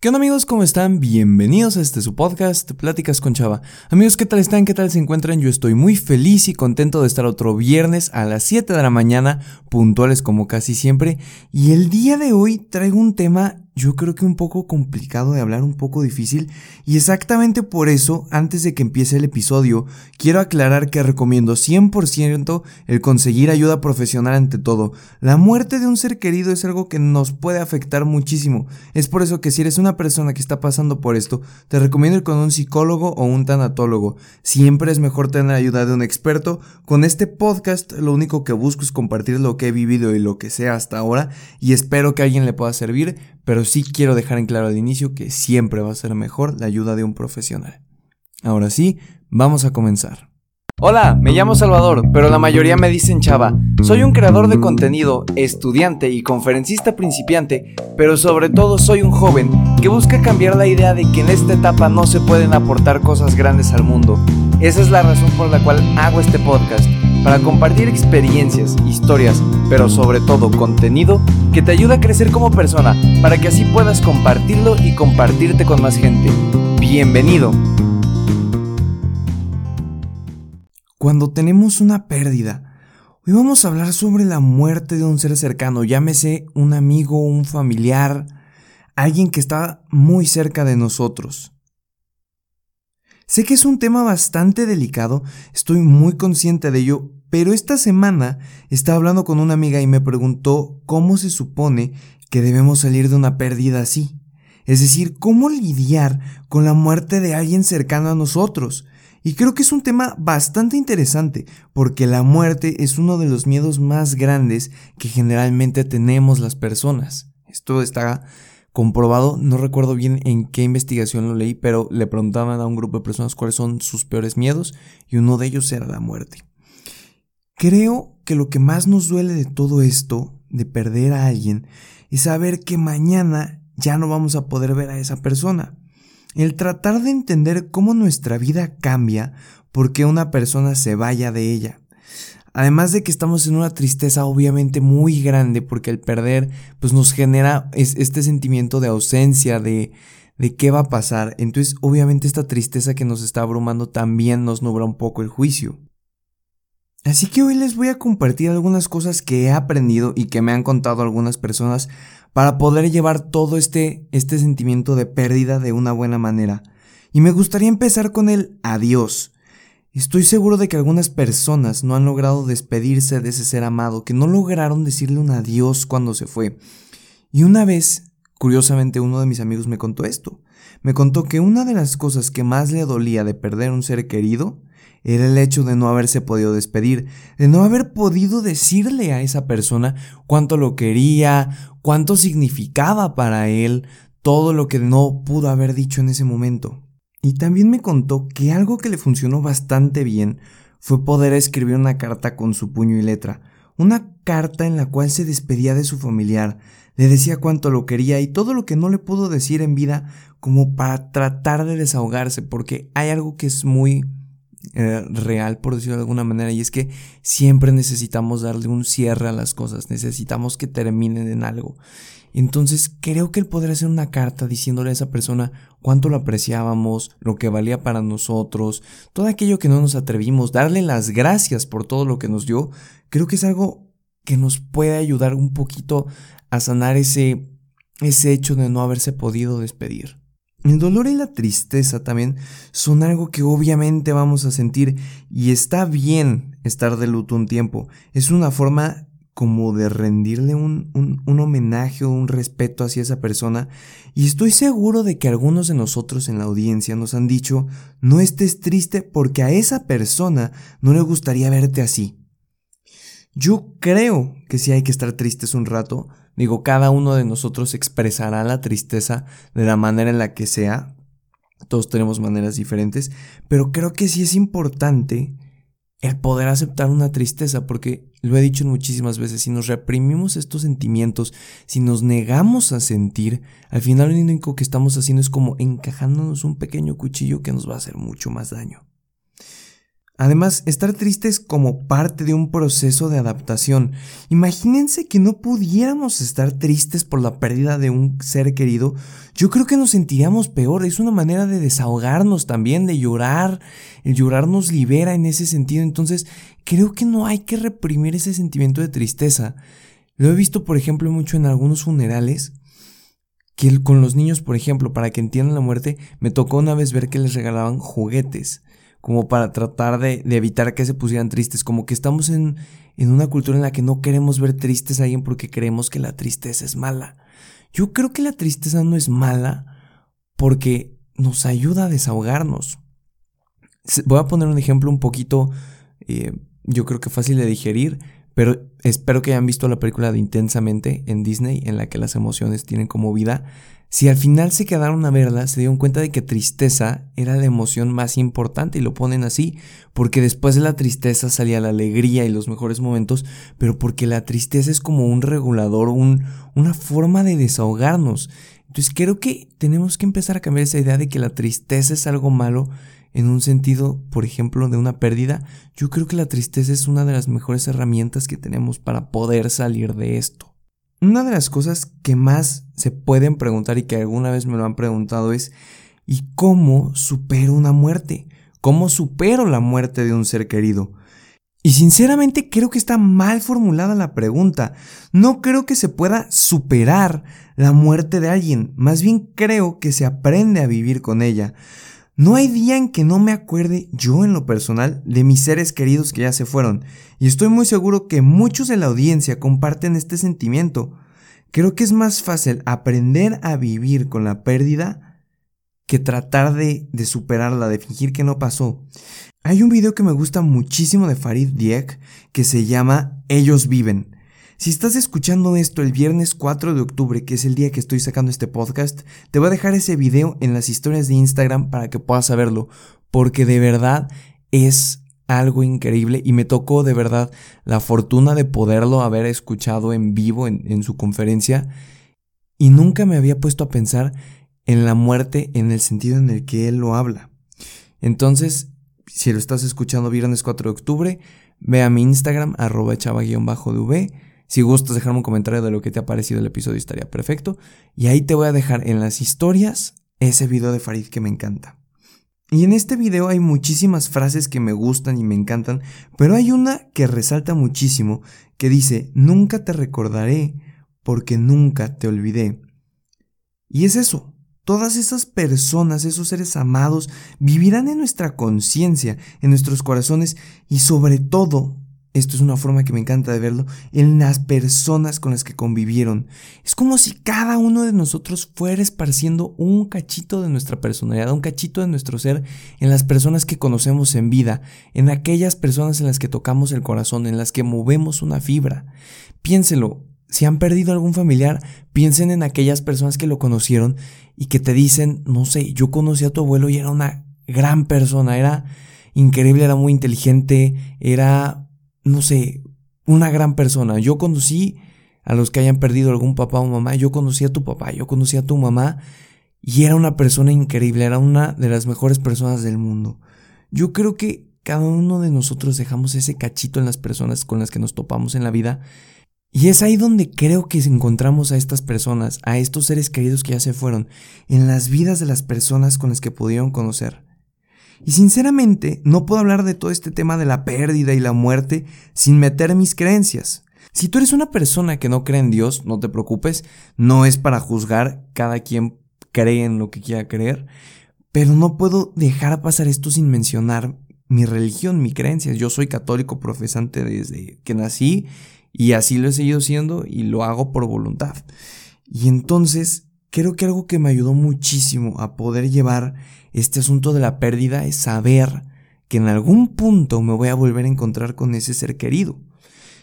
¿Qué onda amigos? ¿Cómo están? Bienvenidos a este su podcast, Pláticas con Chava. Amigos, ¿qué tal están? ¿Qué tal se encuentran? Yo estoy muy feliz y contento de estar otro viernes a las 7 de la mañana, puntuales como casi siempre. Y el día de hoy traigo un tema yo creo que un poco complicado de hablar, un poco difícil, y exactamente por eso, antes de que empiece el episodio, quiero aclarar que recomiendo 100% el conseguir ayuda profesional ante todo. La muerte de un ser querido es algo que nos puede afectar muchísimo. Es por eso que si eres una persona que está pasando por esto, te recomiendo ir con un psicólogo o un tanatólogo. Siempre es mejor tener ayuda de un experto. Con este podcast lo único que busco es compartir lo que he vivido y lo que sé hasta ahora, y espero que alguien le pueda servir pero sí quiero dejar en claro al inicio que siempre va a ser mejor la ayuda de un profesional. Ahora sí, vamos a comenzar. Hola, me llamo Salvador, pero la mayoría me dicen Chava. Soy un creador de contenido, estudiante y conferencista principiante, pero sobre todo soy un joven que busca cambiar la idea de que en esta etapa no se pueden aportar cosas grandes al mundo. Esa es la razón por la cual hago este podcast para compartir experiencias, historias, pero sobre todo contenido que te ayuda a crecer como persona, para que así puedas compartirlo y compartirte con más gente. Bienvenido. Cuando tenemos una pérdida, hoy vamos a hablar sobre la muerte de un ser cercano, llámese un amigo, un familiar, alguien que está muy cerca de nosotros. Sé que es un tema bastante delicado, estoy muy consciente de ello, pero esta semana estaba hablando con una amiga y me preguntó cómo se supone que debemos salir de una pérdida así. Es decir, cómo lidiar con la muerte de alguien cercano a nosotros. Y creo que es un tema bastante interesante, porque la muerte es uno de los miedos más grandes que generalmente tenemos las personas. Esto está comprobado, no recuerdo bien en qué investigación lo leí, pero le preguntaban a un grupo de personas cuáles son sus peores miedos y uno de ellos era la muerte. Creo que lo que más nos duele de todo esto, de perder a alguien, es saber que mañana ya no vamos a poder ver a esa persona. El tratar de entender cómo nuestra vida cambia porque una persona se vaya de ella. Además de que estamos en una tristeza obviamente muy grande porque el perder pues nos genera este sentimiento de ausencia, de, de qué va a pasar. Entonces obviamente esta tristeza que nos está abrumando también nos nubla un poco el juicio. Así que hoy les voy a compartir algunas cosas que he aprendido y que me han contado algunas personas para poder llevar todo este, este sentimiento de pérdida de una buena manera. Y me gustaría empezar con el adiós. Estoy seguro de que algunas personas no han logrado despedirse de ese ser amado, que no lograron decirle un adiós cuando se fue. Y una vez, curiosamente, uno de mis amigos me contó esto. Me contó que una de las cosas que más le dolía de perder un ser querido era el hecho de no haberse podido despedir, de no haber podido decirle a esa persona cuánto lo quería, cuánto significaba para él, todo lo que no pudo haber dicho en ese momento. Y también me contó que algo que le funcionó bastante bien fue poder escribir una carta con su puño y letra, una carta en la cual se despedía de su familiar, le decía cuánto lo quería y todo lo que no le pudo decir en vida como para tratar de desahogarse, porque hay algo que es muy eh, real, por decirlo de alguna manera, y es que siempre necesitamos darle un cierre a las cosas, necesitamos que terminen en algo. Entonces creo que el poder hacer una carta diciéndole a esa persona cuánto lo apreciábamos, lo que valía para nosotros, todo aquello que no nos atrevimos, darle las gracias por todo lo que nos dio, creo que es algo que nos puede ayudar un poquito a sanar ese, ese hecho de no haberse podido despedir. El dolor y la tristeza también son algo que obviamente vamos a sentir y está bien estar de luto un tiempo. Es una forma como de rendirle un, un, homenaje o un respeto hacia esa persona. Y estoy seguro de que algunos de nosotros en la audiencia nos han dicho no estés triste porque a esa persona no le gustaría verte así. Yo creo que sí hay que estar tristes un rato, digo, cada uno de nosotros expresará la tristeza de la manera en la que sea, todos tenemos maneras diferentes, pero creo que sí es importante el poder aceptar una tristeza, porque lo he dicho muchísimas veces, si nos reprimimos estos sentimientos, si nos negamos a sentir, al final lo único que estamos haciendo es como encajándonos un pequeño cuchillo que nos va a hacer mucho más daño. Además, estar triste es como parte de un proceso de adaptación. Imagínense que no pudiéramos estar tristes por la pérdida de un ser querido. Yo creo que nos sentiríamos peor. Es una manera de desahogarnos también, de llorar. El llorar nos libera en ese sentido. Entonces, creo que no hay que reprimir ese sentimiento de tristeza. Lo he visto, por ejemplo, mucho en algunos funerales. Que con los niños, por ejemplo, para que entiendan la muerte, me tocó una vez ver que les regalaban juguetes como para tratar de, evitar que se pusieran tristes, como que estamos en, en una cultura en la que no queremos ver tristes a alguien porque creemos que la tristeza es mala. Yo creo que la tristeza no es mala porque nos ayuda a desahogarnos. Voy a poner un ejemplo un poquito, eh, yo creo que fácil de digerir, pero espero que hayan visto la película de Intensamente en Disney, en la que las emociones tienen como vida. Si al final se quedaron a verla, se dieron cuenta de que tristeza era la emoción más importante y lo ponen así, porque después de la tristeza salía la alegría y los mejores momentos, pero porque la tristeza es como un regulador, un, una forma de desahogarnos. Entonces creo que tenemos que empezar a cambiar esa idea de que la tristeza es algo malo en un sentido, por ejemplo, de una pérdida. Yo creo que la tristeza es una de las mejores herramientas que tenemos para poder salir de esto. Una de las cosas que más se pueden preguntar y que alguna vez me lo han preguntado es ¿y cómo supero una muerte? ¿Cómo supero la muerte de un ser querido? Y sinceramente creo que está mal formulada la pregunta. No creo que se pueda superar la muerte de alguien, más bien creo que se aprende a vivir con ella. No hay día en que no me acuerde yo en lo personal de mis seres queridos que ya se fueron, y estoy muy seguro que muchos de la audiencia comparten este sentimiento. Creo que es más fácil aprender a vivir con la pérdida que tratar de, superarla, de fingir que no pasó. Hay un video que me gusta muchísimo de Farid Diek que se llama Ellos viven. Si estás escuchando esto el viernes 4 de octubre, que es el día que estoy sacando este podcast, te voy a dejar ese video en las historias de Instagram para que puedas saberlo, porque de verdad es algo increíble y me tocó de verdad la fortuna de poderlo haber escuchado en vivo en, en su conferencia y nunca me había puesto a pensar en la muerte en el sentido en el que él lo habla. Entonces, si lo estás escuchando viernes 4 de octubre, ve a mi Instagram, arroba chava-dv, si gustas dejarme un comentario de lo que te ha parecido el episodio estaría perfecto. Y ahí te voy a dejar en las historias ese video de Farid que me encanta. Y en este video hay muchísimas frases que me gustan y me encantan, pero hay una que resalta muchísimo que dice, nunca te recordaré porque nunca te olvidé. Y es eso, todas esas personas, esos seres amados, vivirán en nuestra conciencia, en nuestros corazones y sobre todo esto es una forma que me encanta de verlo, en las personas con las que convivieron. Es como si cada uno de nosotros fuera esparciendo un cachito de nuestra personalidad, un cachito de nuestro ser en las personas que conocemos en vida, en aquellas personas en las que tocamos el corazón, en las que movemos una fibra. Piénselo, si han perdido algún familiar, piensen en aquellas personas que lo conocieron y que te dicen, no sé, yo conocí a tu abuelo y era una gran persona, era increíble, era muy inteligente, era no sé, una gran persona. Yo conocí a los que hayan perdido algún papá o mamá, yo conocí a tu papá, yo conocí a tu mamá y era una persona increíble, era una de las mejores personas del mundo. Yo creo que cada uno de nosotros dejamos ese cachito en las personas con las que nos topamos en la vida y es ahí donde creo que encontramos a estas personas, a estos seres queridos que ya se fueron, en las vidas de las personas con las que pudieron conocer. Y sinceramente, no puedo hablar de todo este tema de la pérdida y la muerte sin meter mis creencias. Si tú eres una persona que no cree en Dios, no te preocupes, no es para juzgar, cada quien cree en lo que quiera creer, pero no puedo dejar pasar esto sin mencionar mi religión, mi creencia. Yo soy católico profesante desde que nací y así lo he seguido siendo y lo hago por voluntad. Y entonces creo que algo que me ayudó muchísimo a poder llevar este asunto de la pérdida es saber que en algún punto me voy a volver a encontrar con ese ser querido.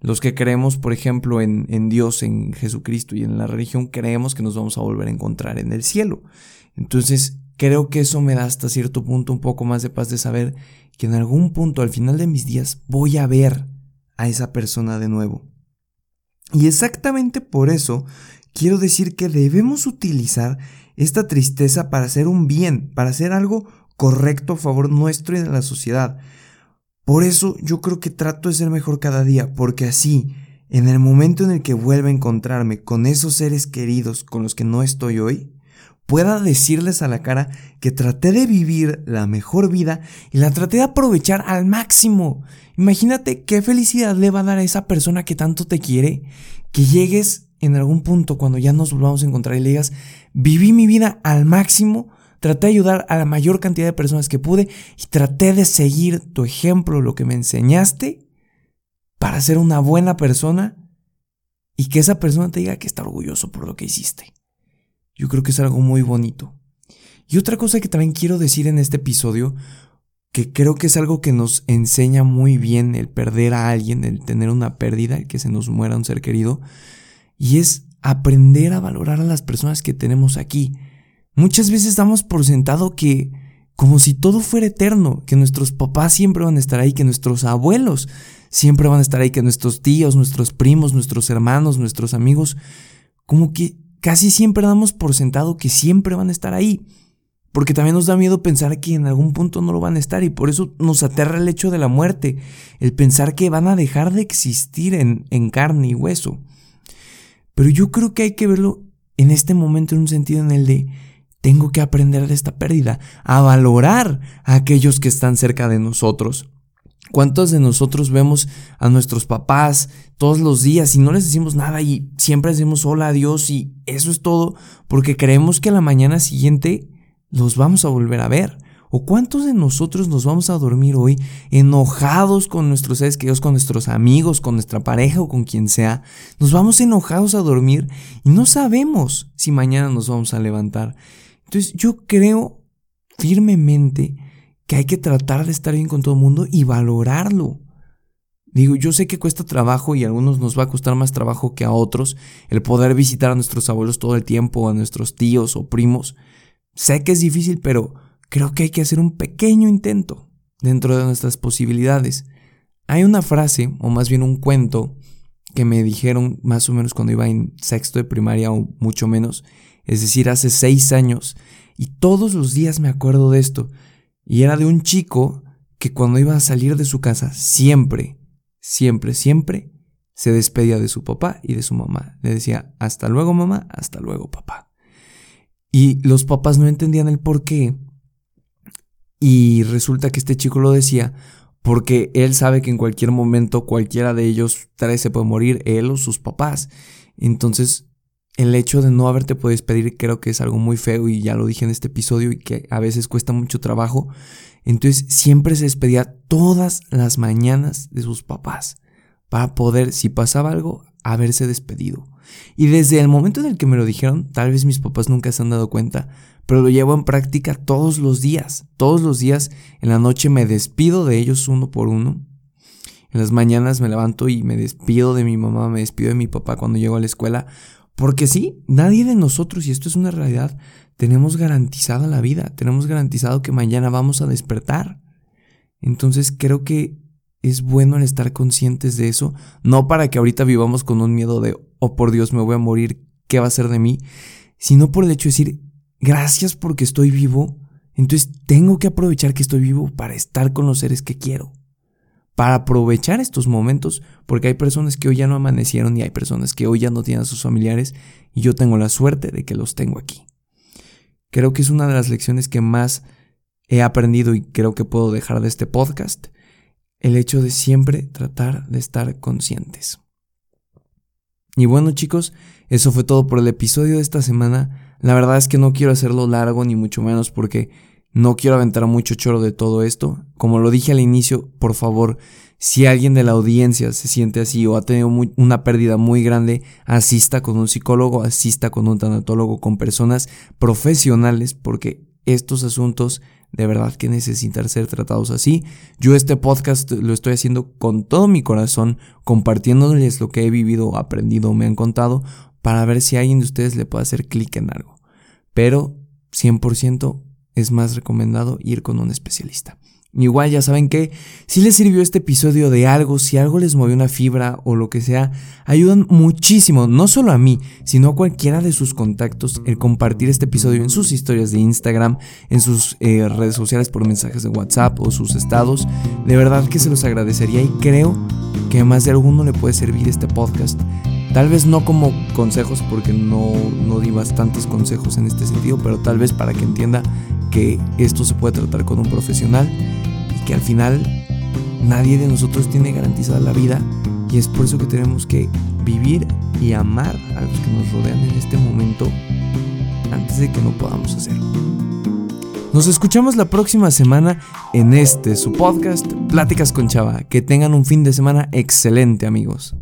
Los que creemos, por ejemplo, en, en, Dios, en Jesucristo y en la religión, creemos que nos vamos a volver a encontrar en el cielo. Entonces, creo que eso me da hasta cierto punto un poco más de paz de saber que en algún punto, al final de mis días, voy a ver a esa persona de nuevo. Y exactamente por eso quiero decir que debemos utilizar esta tristeza para hacer un bien, para hacer algo correcto a favor nuestro y de la sociedad. Por eso yo creo que trato de ser mejor cada día, porque así, en el momento en el que vuelva a encontrarme con esos seres queridos con los que no estoy hoy, pueda decirles a la cara que traté de vivir la mejor vida y la traté de aprovechar al máximo. Imagínate qué felicidad le va a dar a esa persona que tanto te quiere, que llegues en algún punto cuando ya nos volvamos a encontrar y le digas, viví mi vida al máximo, traté de ayudar a la mayor cantidad de personas que pude y traté de seguir tu ejemplo, lo que me enseñaste, para ser una buena persona y que esa persona te diga que está orgulloso por lo que hiciste. Yo creo que es algo muy bonito. Y otra cosa que también quiero decir en este episodio, que creo que es algo que nos enseña muy bien el perder a alguien, el tener una pérdida, el que se nos muera un ser querido, y es aprender a valorar a las personas que tenemos aquí. Muchas veces damos por sentado que como si todo fuera eterno, que nuestros papás siempre van a estar ahí, que nuestros abuelos siempre van a estar ahí, que nuestros tíos, nuestros primos, nuestros hermanos, nuestros amigos, como que casi siempre damos por sentado que siempre van a estar ahí. Porque también nos da miedo pensar que en algún punto no lo van a estar y por eso nos aterra el hecho de la muerte, el pensar que van a dejar de existir en, en carne y hueso. Pero yo creo que hay que verlo en este momento en un sentido en el de tengo que aprender de esta pérdida, a valorar a aquellos que están cerca de nosotros. ¿Cuántos de nosotros vemos a nuestros papás todos los días y no les decimos nada y siempre decimos hola, adiós y eso es todo porque creemos que a la mañana siguiente los vamos a volver a ver? ¿O cuántos de nosotros nos vamos a dormir hoy enojados con nuestros seres con nuestros amigos, con nuestra pareja o con quien sea? Nos vamos enojados a dormir y no sabemos si mañana nos vamos a levantar. Entonces yo creo firmemente que hay que tratar de estar bien con todo el mundo y valorarlo. Digo, yo sé que cuesta trabajo y a algunos nos va a costar más trabajo que a otros el poder visitar a nuestros abuelos todo el tiempo, a nuestros tíos o primos. Sé que es difícil, pero creo que hay que hacer un pequeño intento dentro de nuestras posibilidades. Hay una frase, o más bien un cuento, que me dijeron más o menos cuando iba en sexto de primaria o mucho menos, es decir, hace seis años, y todos los días me acuerdo de esto, y era de un chico que cuando iba a salir de su casa siempre, siempre, siempre se despedía de su papá y de su mamá. Le decía, hasta luego mamá, hasta luego papá. Y los papás no entendían el por qué. Y resulta que este chico lo decía porque él sabe que en cualquier momento cualquiera de ellos tres se puede morir, él o sus papás. Entonces, el hecho de no haberte podido despedir creo que es algo muy feo y ya lo dije en este episodio y que a veces cuesta mucho trabajo. Entonces siempre se despedía todas las mañanas de sus papás para poder, si pasaba algo, haberse despedido. Y desde el momento en el que me lo dijeron, tal vez mis papás nunca se han dado cuenta, pero lo llevo en práctica todos los días. Todos los días en la noche me despido de ellos uno por uno. En las mañanas me levanto y me despido de mi mamá, me despido de mi papá cuando llego a la escuela, porque sí, nadie de nosotros, y esto es una realidad, tenemos garantizada la vida, tenemos garantizado que mañana vamos a despertar. Entonces creo que es bueno el estar conscientes de eso, no para que ahorita vivamos con un miedo de, oh por Dios, me voy a morir, ¿qué va a ser de mí? Sino por el hecho de decir, gracias porque estoy vivo, entonces tengo que aprovechar que estoy vivo para estar con los seres que quiero para aprovechar estos momentos, porque hay personas que hoy ya no amanecieron y hay personas que hoy ya no tienen a sus familiares y yo tengo la suerte de que los tengo aquí. Creo que es una de las lecciones que más he aprendido y creo que puedo dejar de este podcast, el hecho de siempre tratar de estar conscientes. Y bueno chicos, eso fue todo por el episodio de esta semana. La verdad es que no quiero hacerlo largo ni mucho menos porque no quiero aventar mucho choro de todo esto. Como lo dije al inicio, por favor, si alguien de la audiencia se siente así o ha tenido una pérdida muy grande, asista con un psicólogo, asista con un tanatólogo, con personas profesionales, porque estos asuntos de verdad que necesitan ser tratados así. Yo este podcast lo estoy haciendo con todo mi corazón, compartiéndoles lo que he vivido, aprendido, me han contado, para ver si a alguien de ustedes le puede hacer clic en algo. Pero 100% es más recomendado ir con un especialista. Igual ya saben que si les sirvió este episodio de algo, si algo les movió una fibra o lo que sea, ayudan muchísimo, no solo a mí, sino a cualquiera de sus contactos el compartir este episodio en sus historias de Instagram, en sus eh, redes sociales por mensajes de WhatsApp o sus estados. De verdad que se los agradecería y creo que más de alguno le puede servir este podcast. Tal vez no como consejos porque no, no di bastantes consejos en este sentido, pero tal vez para que entienda que esto se puede tratar con un profesional que al final nadie de nosotros tiene garantizada la vida y es por eso que tenemos que vivir y amar a los que nos rodean en este momento antes de que no podamos hacerlo. Nos escuchamos la próxima semana en este, su podcast, Pláticas con Chava. Que tengan un fin de semana excelente amigos.